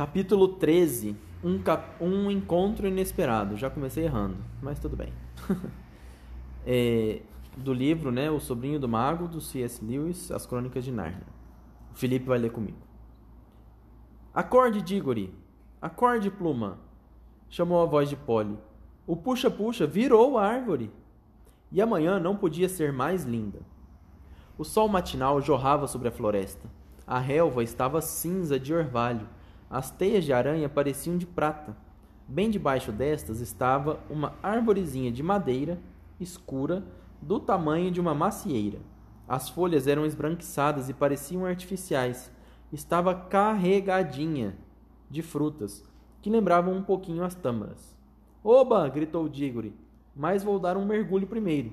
Capítulo 13. Um, cap... um encontro inesperado. Já comecei errando, mas tudo bem. é, do livro, né? O Sobrinho do Mago, do C.S. Lewis, As Crônicas de Nárnia. O Felipe vai ler comigo. Acorde, Diggory. Acorde, Pluma. Chamou a voz de Polly. O puxa-puxa virou árvore. E amanhã não podia ser mais linda. O sol matinal jorrava sobre a floresta. A relva estava cinza de orvalho. As teias de aranha pareciam de prata. Bem debaixo destas estava uma arvorezinha de madeira escura do tamanho de uma macieira. As folhas eram esbranquiçadas e pareciam artificiais. Estava carregadinha de frutas, que lembravam um pouquinho as tâmaras. Oba! gritou Diggory, mas vou dar um mergulho primeiro.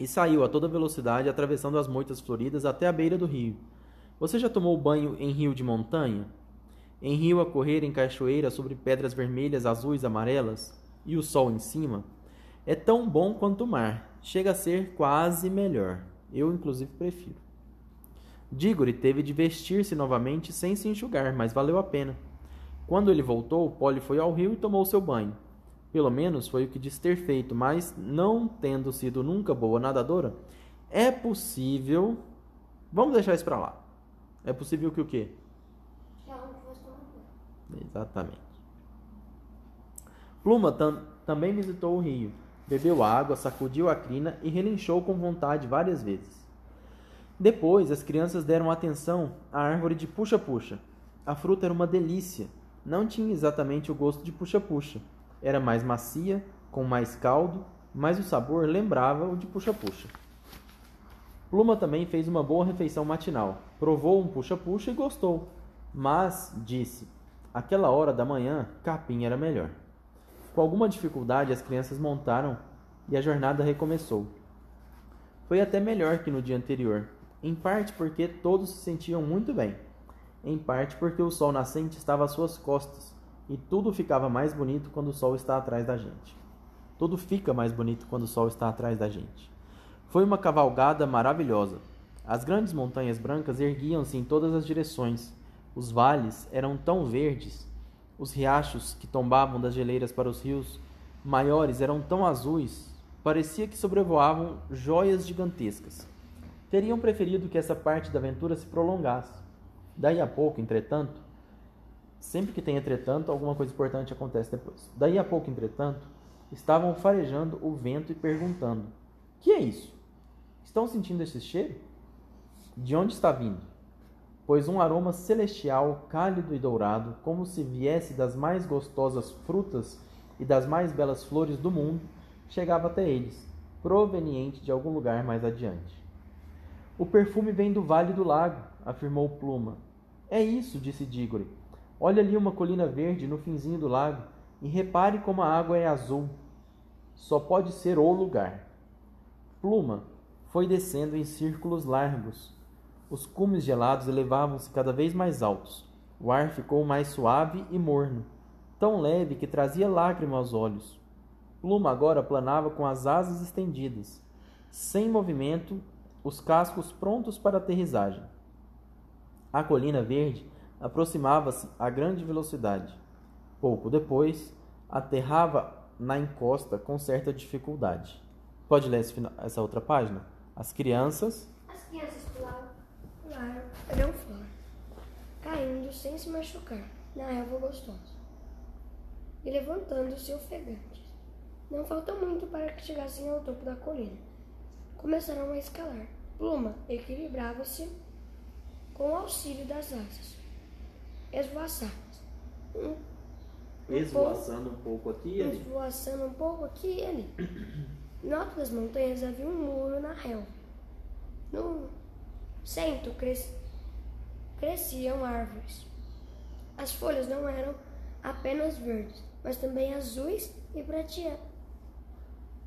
E saiu a toda velocidade, atravessando as moitas floridas até a beira do rio. Você já tomou banho em rio de montanha? Em rio a correr em cachoeira sobre pedras vermelhas, azuis, amarelas e o sol em cima? É tão bom quanto o mar. Chega a ser quase melhor. Eu, inclusive, prefiro. Diggory teve de vestir-se novamente sem se enxugar, mas valeu a pena. Quando ele voltou, Polly foi ao rio e tomou seu banho. Pelo menos foi o que disse ter feito, mas não tendo sido nunca boa nadadora, é possível. Vamos deixar isso para lá. É possível que o quê? Exatamente. Pluma tam também visitou o rio, bebeu água, sacudiu a crina e relinchou com vontade várias vezes. Depois, as crianças deram atenção à árvore de puxa-puxa. A fruta era uma delícia. Não tinha exatamente o gosto de puxa-puxa. Era mais macia, com mais caldo, mas o sabor lembrava o de puxa-puxa. Pluma também fez uma boa refeição matinal. Provou um puxa-puxa e gostou. Mas, disse, aquela hora da manhã, capim era melhor. Com alguma dificuldade, as crianças montaram e a jornada recomeçou. Foi até melhor que no dia anterior, em parte porque todos se sentiam muito bem, em parte porque o sol nascente estava às suas costas e tudo ficava mais bonito quando o sol está atrás da gente. Tudo fica mais bonito quando o sol está atrás da gente. Foi uma cavalgada maravilhosa. As grandes montanhas brancas erguiam-se em todas as direções. Os vales eram tão verdes. Os riachos que tombavam das geleiras para os rios maiores eram tão azuis, parecia que sobrevoavam joias gigantescas. Teriam preferido que essa parte da aventura se prolongasse. Daí a pouco, entretanto, sempre que tem entretanto, alguma coisa importante acontece depois. Daí a pouco, entretanto, estavam farejando o vento e perguntando: Que é isso? Estão sentindo esse cheiro? De onde está vindo? Pois um aroma celestial, cálido e dourado, como se viesse das mais gostosas frutas e das mais belas flores do mundo, chegava até eles, proveniente de algum lugar mais adiante. O perfume vem do vale do lago, afirmou Pluma. É isso, disse Diggory. Olha ali uma colina verde no finzinho do lago e repare como a água é azul. Só pode ser o lugar. Pluma foi descendo em círculos largos. Os cumes gelados elevavam-se cada vez mais altos. O ar ficou mais suave e morno, tão leve que trazia lágrima aos olhos. Pluma agora planava com as asas estendidas, sem movimento, os cascos prontos para aterrissagem. A colina verde aproximava-se a grande velocidade. Pouco depois, aterrava na encosta com certa dificuldade. Pode ler essa outra página? As crianças. As crianças pularam, eram fora, caindo sem se machucar na erva gostosa e levantando-se ofegantes. Não faltou muito para que chegassem ao topo da colina. Começaram a escalar. Pluma equilibrava-se com o auxílio das asas, esvoaçadas. Um, um Esvoaçando um pouco aqui e ali. Esvoaçando um pouco aqui e ali. No alto das montanhas havia um muro na relva. No centro cres... cresciam árvores. As folhas não eram apenas verdes, mas também azuis e, pratea...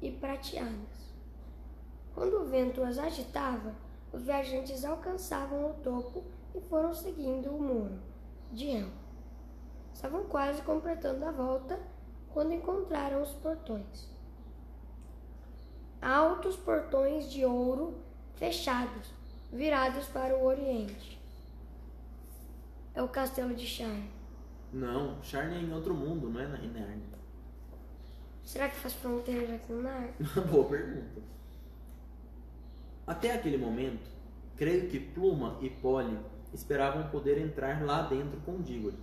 e prateadas. Quando o vento as agitava, os viajantes alcançavam o topo e foram seguindo o muro de relva. Estavam quase completando a volta quando encontraram os portões altos portões de ouro fechados, virados para o oriente. É o castelo de Char. Não, Charne é em outro mundo, não é na em Nárnia. Será que faz fronteira aqui no Nar? Boa pergunta. Até aquele momento, creio que Pluma e Polly esperavam poder entrar lá dentro com Diggory,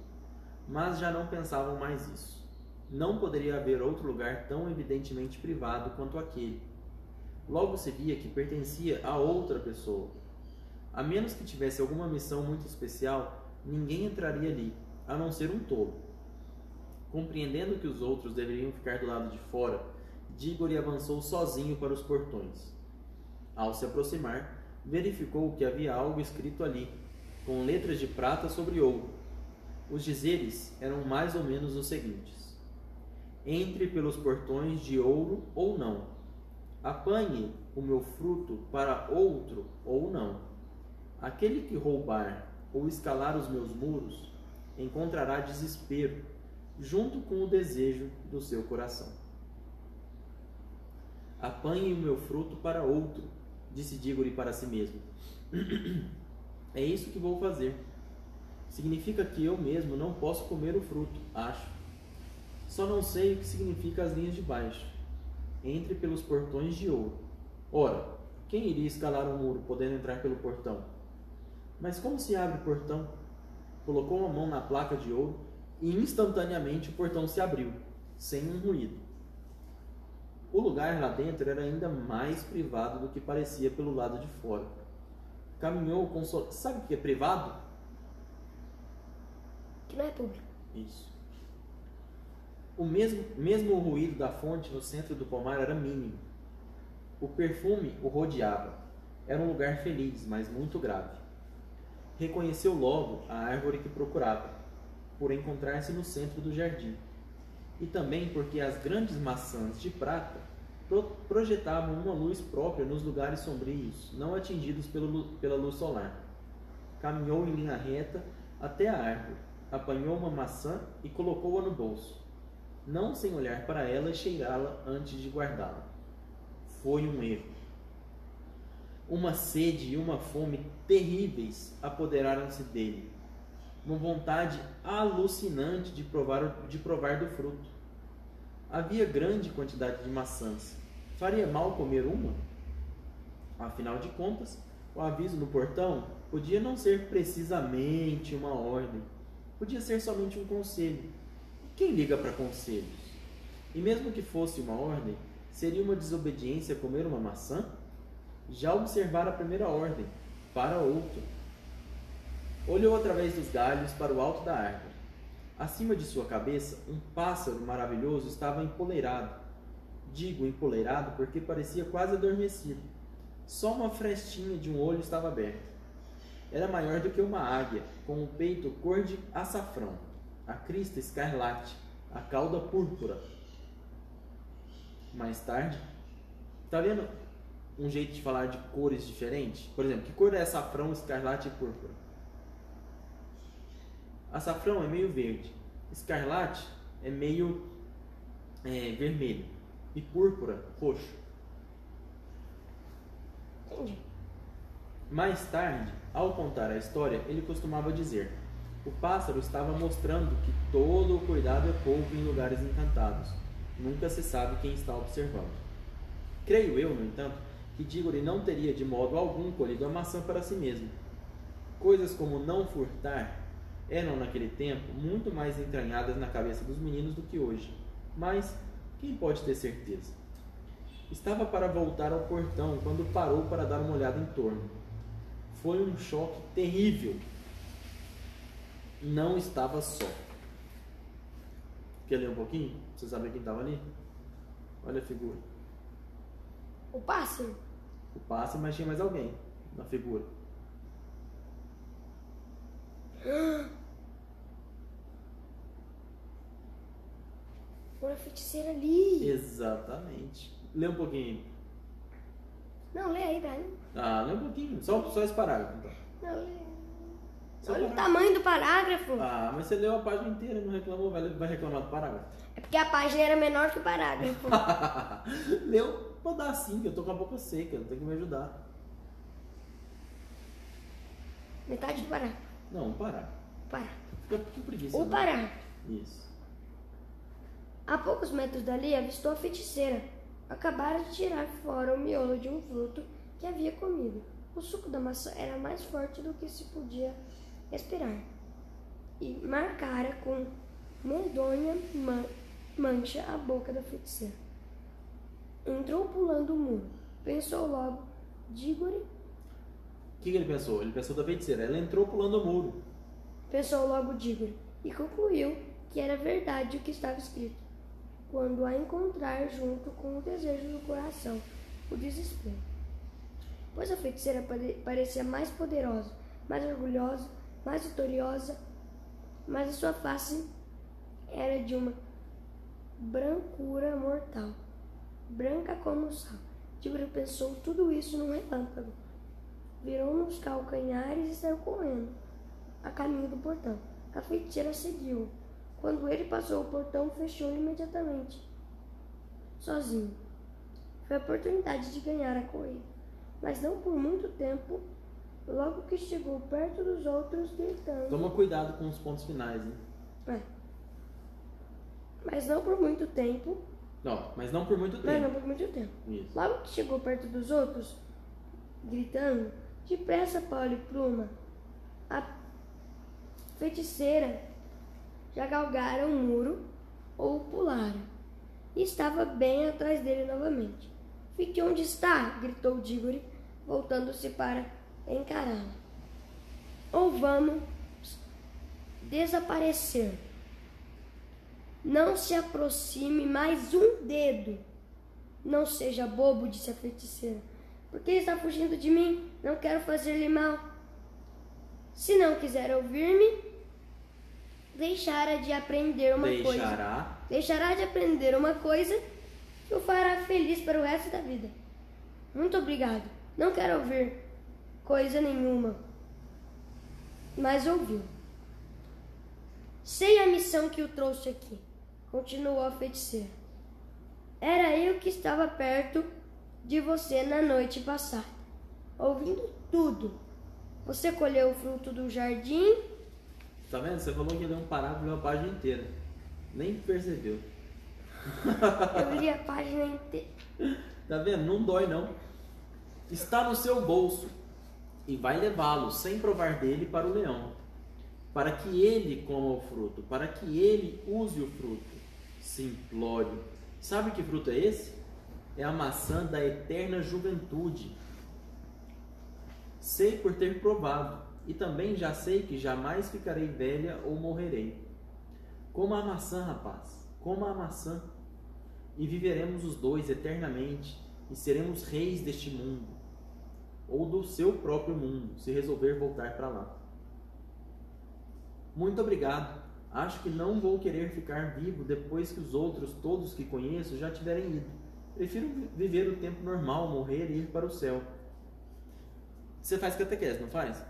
mas já não pensavam mais isso. Não poderia haver outro lugar tão evidentemente privado quanto aquele. Logo se via que pertencia a outra pessoa. A menos que tivesse alguma missão muito especial, ninguém entraria ali, a não ser um tolo. Compreendendo que os outros deveriam ficar do lado de fora, Diggory avançou sozinho para os portões. Ao se aproximar, verificou que havia algo escrito ali, com letras de prata sobre ouro. Os dizeres eram mais ou menos os seguintes: Entre pelos portões de ouro ou não. Apanhe o meu fruto para outro ou não. Aquele que roubar ou escalar os meus muros encontrará desespero junto com o desejo do seu coração. Apanhe o meu fruto para outro, disse Dígore para si mesmo. é isso que vou fazer. Significa que eu mesmo não posso comer o fruto, acho. Só não sei o que significa as linhas de baixo. Entre pelos portões de ouro. Ora, quem iria escalar um muro podendo entrar pelo portão? Mas como se abre o portão? Colocou uma mão na placa de ouro e instantaneamente o portão se abriu, sem um ruído. O lugar lá dentro era ainda mais privado do que parecia pelo lado de fora. Caminhou com so... Sabe o que é privado? Que não é público. Isso. O mesmo, mesmo o ruído da fonte no centro do pomar era mínimo. O perfume o rodeava. Era um lugar feliz, mas muito grave. Reconheceu logo a árvore que procurava, por encontrar-se no centro do jardim, e também porque as grandes maçãs de prata projetavam uma luz própria nos lugares sombrios, não atingidos pelo, pela luz solar. Caminhou em linha reta até a árvore, apanhou uma maçã e colocou-a no bolso, não sem olhar para ela e cheirá-la antes de guardá-la. Foi um erro. Uma sede e uma fome terríveis apoderaram-se dele, uma vontade alucinante de provar, de provar do fruto. Havia grande quantidade de maçãs. Faria mal comer uma? Afinal de contas, o aviso no portão podia não ser precisamente uma ordem, podia ser somente um conselho. Quem liga para conselhos? E mesmo que fosse uma ordem, seria uma desobediência comer uma maçã? Já observara a primeira ordem, para outro. Olhou através dos galhos para o alto da árvore. Acima de sua cabeça, um pássaro maravilhoso estava empoleirado. Digo empoleirado porque parecia quase adormecido. Só uma frestinha de um olho estava aberta. Era maior do que uma águia, com o peito cor de açafrão, a crista escarlate, a cauda púrpura. Mais tarde, tá vendo um jeito de falar de cores diferentes? Por exemplo, que cor é açafrão, escarlate e púrpura? Açafrão é meio verde, escarlate é meio é, vermelho e púrpura roxo. Entendi. Mais tarde, ao contar a história, ele costumava dizer: O pássaro estava mostrando que todo o cuidado é pouco em lugares encantados. Nunca se sabe quem está observando. Creio eu, no entanto, que Diggory não teria de modo algum colhido a maçã para si mesmo. Coisas como não furtar eram naquele tempo muito mais entranhadas na cabeça dos meninos do que hoje. Mas quem pode ter certeza? Estava para voltar ao portão quando parou para dar uma olhada em torno. Foi um choque terrível. Não estava só. Quer ler um pouquinho? Você sabe quem estava ali? Olha a figura. O pássaro? O pássaro, mas tinha mais alguém na figura. Uma feiticeira ali. Exatamente. Lê um pouquinho. Não, lê aí pra mim. Ah, lê um pouquinho. Só, só esse parágrafo, então. Não, lê. Só Olha o parágrafo. tamanho do parágrafo. Ah, mas você leu a página inteira, não reclamou? Vai, vai reclamar do parágrafo? É porque a página era menor que o parágrafo. leu um pedacinho, que eu tô com a boca seca, tem que me ajudar. Metade do parágrafo. Não, um parágrafo. Pará. Fica com preguiça. O né? Pará. Isso. A poucos metros dali avistou a feiticeira. Acabara de tirar fora o miolo de um fruto que havia comido. O suco da maçã era mais forte do que se podia respirar. E marcara com medonha man- mancha a boca da feiticeira. Entrou pulando o muro. Pensou logo, Diggory, O que, que ele pensou? Ele pensou da feiticeira. Ela entrou pulando o muro. pensou logo Diggory, e concluiu que era verdade o que estava escrito. Quando a encontrar junto com o desejo do coração, o desespero. Pois a feiticeira pare- parecia mais poderosa, mais orgulhosa, mais vitoriosa, mas a sua face era de uma brancura mortal, branca como o sal. Diggory pensou tudo isso num relâmpago. Virou nos calcanhares e saiu correndo a caminho do portão. A feiticeira seguiu. Quando ele passou o portão, fechou imediatamente. Sozinho. Foi a oportunidade de ganhar a corrida. Mas não por muito tempo. Logo que chegou perto dos outros, gritando. Toma cuidado com os pontos finais, né? É. Mas não por muito tempo. Não, mas não por muito Mas não tempo. por muito tempo. Isso. Logo que chegou perto dos outros, gritando: Depressa, Paulo e Pluma! A feiticeira já galgaram o muro ou pularam. E estava bem atrás dele novamente. Fique onde está! gritou Diggory, voltando-se para encará-la. Ou vamos desaparecer. Não se aproxime mais um dedo. Não seja bobo, disse a feiticeira. Por que está fugindo de mim? Não quero fazer-lhe mal. Se não quiser ouvir-me, deixará de aprender uma coisa. Deixará. Deixará de aprender uma coisa que o fará feliz para o resto da vida. Muito obrigado. Não quero ouvir coisa nenhuma. Mas ouviu. Sei a missão que o trouxe aqui, continuou a feiticeira. Era eu que estava perto de você na noite passada, ouvindo tudo. Você colheu o fruto do jardim, Tá vendo? Você falou que ele é um parágrafo uma página inteira. Nem percebeu. eu li a página inteira. Tá vendo? Não dói não. Está no seu bolso e vai levá-lo sem provar dele para o leão, para que ele coma o fruto, para que ele use o fruto. Simplório. Sabe que fruto é esse? É a maçã da eterna juventude. Sei por ter provado, e também já sei que jamais ficarei velha ou morrerei. Coma a maçã, rapaz, coma a maçã, e viveremos os dois eternamente, e seremos reis deste mundo, ou do seu próprio mundo, se resolver voltar para lá. Muito obrigado. Acho que não vou querer ficar vivo depois que os outros, todos que conheço, já tiverem ido. Prefiro vi- viver o tempo normal, morrer e ir para o céu. Você faz catequese, não faz?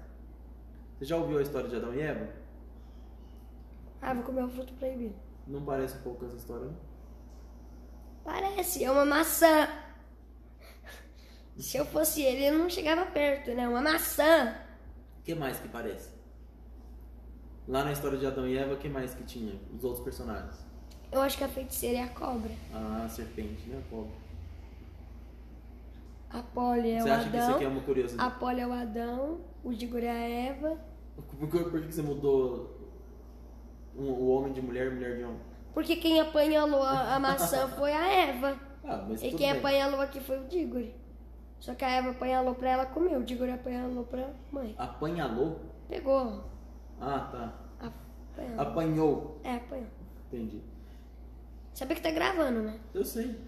Você já ouviu a história de Adão e Eva? Ah, vou comer o fruto proibido. Não parece um pouco essa história, não? Parece, é uma maçã. Se eu fosse ele, eu não chegava perto, né? Uma maçã. O que mais que parece? Lá na história de Adão e Eva, o que mais que tinha? Os outros personagens? Eu acho que a feiticeira é a cobra. A serpente, né? Cobra. A Polly é Você o acha que isso aqui é Adão. uma curiosidade? A Polly é o Adão. O Diggory é a Eva. Por, que- por que você mudou um- o homem de mulher e mulher de homem? Porque quem apanhalou a, a maçã foi a Eva. Ah, mas E quem bem. apanhalou aqui foi o Diggory. Só que a Eva apanhalou pra ela comer. O Diggory apanhalou pra mãe. Apanhalou? Pegou. Ah, tá. Apanhalou. Apanhou. É, apanhou. Entendi. Sabe que tá gravando, né? Eu sei.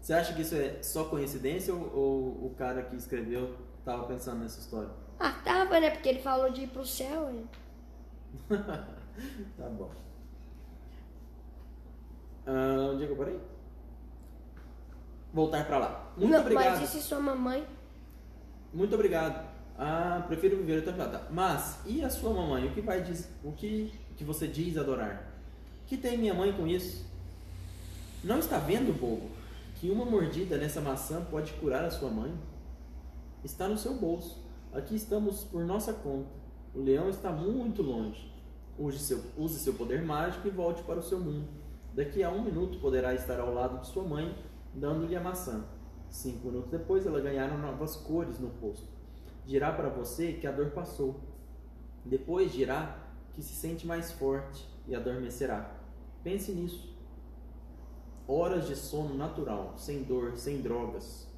Você acha que isso é só coincidência ou, ou o cara que escreveu estava pensando nessa história? Ah, tava, né? Porque ele falou de ir pro céu. hein? tá bom. Ah, onde é que eu parei? Voltar pra lá. Muito não, obrigado. Mas e se sua mamãe? Muito obrigado. Ah, prefiro viver. Tá. Mas e a sua mamãe? O que vai diz, o que que você diz adorar? Que tem minha mãe com isso? Não está vendo, bobo, que uma mordida nessa maçã pode curar a sua mãe? Está no seu bolso. Aqui estamos por nossa conta. O leão está muito longe. Use seu, use seu poder mágico e volte para o seu mundo. Daqui a um minuto poderá estar ao lado de sua mãe, dando-lhe a maçã. Cinco minutos depois, ela ganhará novas cores no rosto. Dirá para você que a dor passou. Depois dirá que se sente mais forte e adormecerá. Pense nisso. Horas de sono natural, sem dor, sem drogas.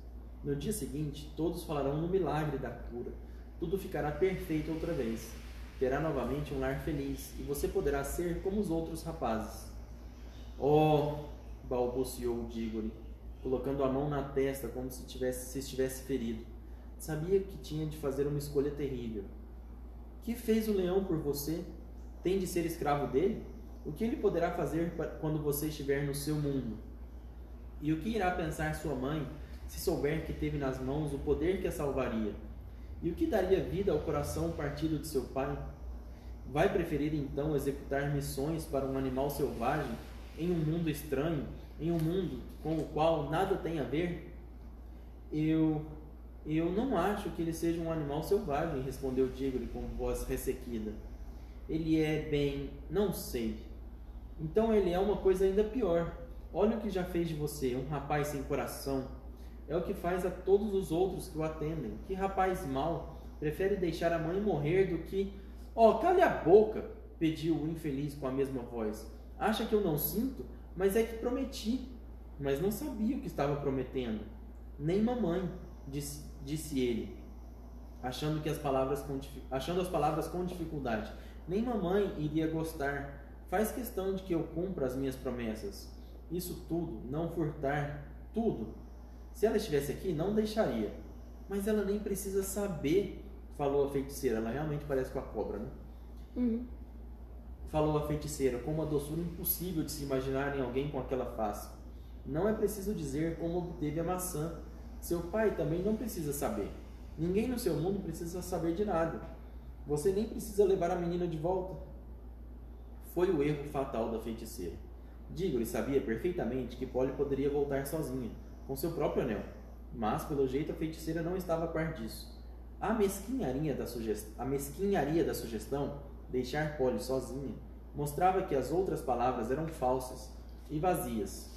No dia seguinte, todos falarão no milagre da cura. Tudo ficará perfeito outra vez. Terá novamente um lar feliz e você poderá ser como os outros rapazes. Oh! balbuciou Diggory, colocando a mão na testa como se, tivesse, se estivesse ferido. Sabia que tinha de fazer uma escolha terrível. Que fez o leão por você? Tem de ser escravo dele? O que ele poderá fazer quando você estiver no seu mundo? E o que irá pensar sua mãe se souber que teve nas mãos o poder que a salvaria? E o que daria vida ao coração partido de seu pai? Vai preferir então executar missões para um animal selvagem em um mundo estranho, em um mundo com o qual nada tem a ver? Eu eu não acho que ele seja um animal selvagem, respondeu Diggory com voz ressequida. Ele é bem, não sei. Então ele é uma coisa ainda pior. Olha o que já fez de você, um rapaz sem coração. É o que faz a todos os outros que o atendem. Que rapaz mau prefere deixar a mãe morrer do que. Oh, cale a boca! pediu o infeliz com a mesma voz. Acha que eu não sinto? Mas é que prometi. Mas não sabia o que estava prometendo. Nem mamãe, disse disse ele, achando, que as palavras com, achando as palavras com dificuldade. Nem mamãe iria gostar. Faz questão de que eu cumpra as minhas promessas. Isso tudo, não furtar, tudo. Se ela estivesse aqui, não deixaria. Mas ela nem precisa saber, falou a feiticeira. Ela realmente parece com a cobra, né? Uhum. Falou a feiticeira, com uma doçura impossível de se imaginar em alguém com aquela face. Não é preciso dizer como obteve a maçã seu pai também não precisa saber. Ninguém no seu mundo precisa saber de nada. Você nem precisa levar a menina de volta. Foi o erro fatal da feiticeira. Digo-lhe sabia perfeitamente que Polly poderia voltar sozinha, com seu próprio anel. Mas, pelo jeito, a feiticeira não estava a par disso. A mesquinharia da, sugest... a mesquinharia da sugestão, deixar Polly sozinha, mostrava que as outras palavras eram falsas e vazias,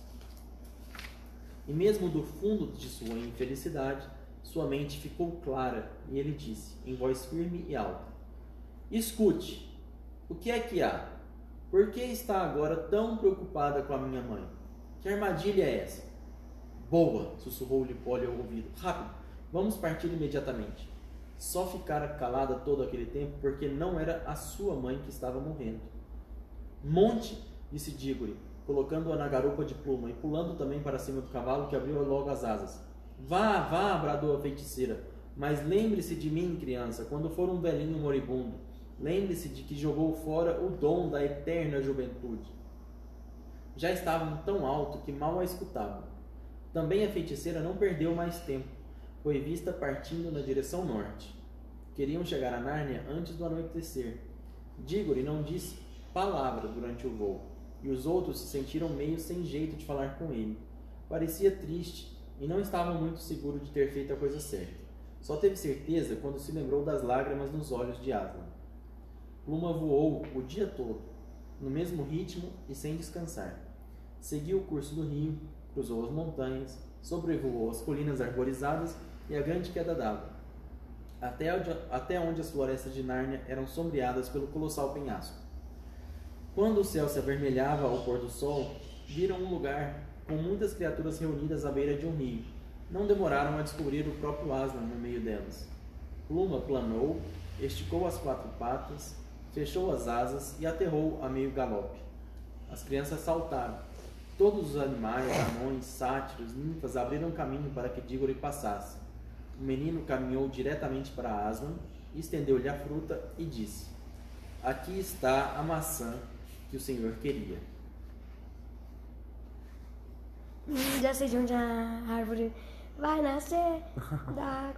e mesmo do fundo de sua infelicidade, sua mente ficou clara e ele disse, em voz firme e alta: Escute, o que é que há? Por que está agora tão preocupada com a minha mãe? Que armadilha é essa? Boa, sussurrou-lhe ao ouvido. Rápido, vamos partir imediatamente. Só ficara calada todo aquele tempo porque não era a sua mãe que estava morrendo. Monte, disse Diggory, colocando-a na garupa de pluma e pulando também para cima do cavalo que abriu logo as asas. Vá, vá, bradou a feiticeira, mas lembre-se de mim, criança, quando for um velhinho moribundo. Lembre-se de que jogou fora o dom da eterna juventude. Já estavam tão alto que mal a escutavam. Também a feiticeira não perdeu mais tempo. Foi vista partindo na direção norte. Queriam chegar a Nárnia antes do anoitecer. Diggory não disse palavra durante o voo e os outros se sentiram meio sem jeito de falar com ele. Parecia triste e não estava muito seguro de ter feito a coisa certa. Só teve certeza quando se lembrou das lágrimas nos olhos de Aslan. Pluma voou o dia todo, no mesmo ritmo e sem descansar. Seguiu o curso do rio, cruzou as montanhas, sobrevoou as colinas arborizadas e a grande queda d'água, até onde, até onde as florestas de Nárnia eram sombreadas pelo colossal penhasco. Quando o céu se avermelhava ao pôr do sol, viram um lugar com muitas criaturas reunidas à beira de um rio. Não demoraram a descobrir o próprio Aslan no meio delas. Pluma planou, esticou as quatro patas, fechou as asas e aterrou a meio galope. As crianças saltaram. Todos os animais, anões, sátiros, ninfas abriram caminho para que Diggory passasse. O menino caminhou diretamente para Aslan, estendeu-lhe a fruta e disse: Aqui está a maçã que o Senhor queria. Já sei de onde a árvore vai nascer. Da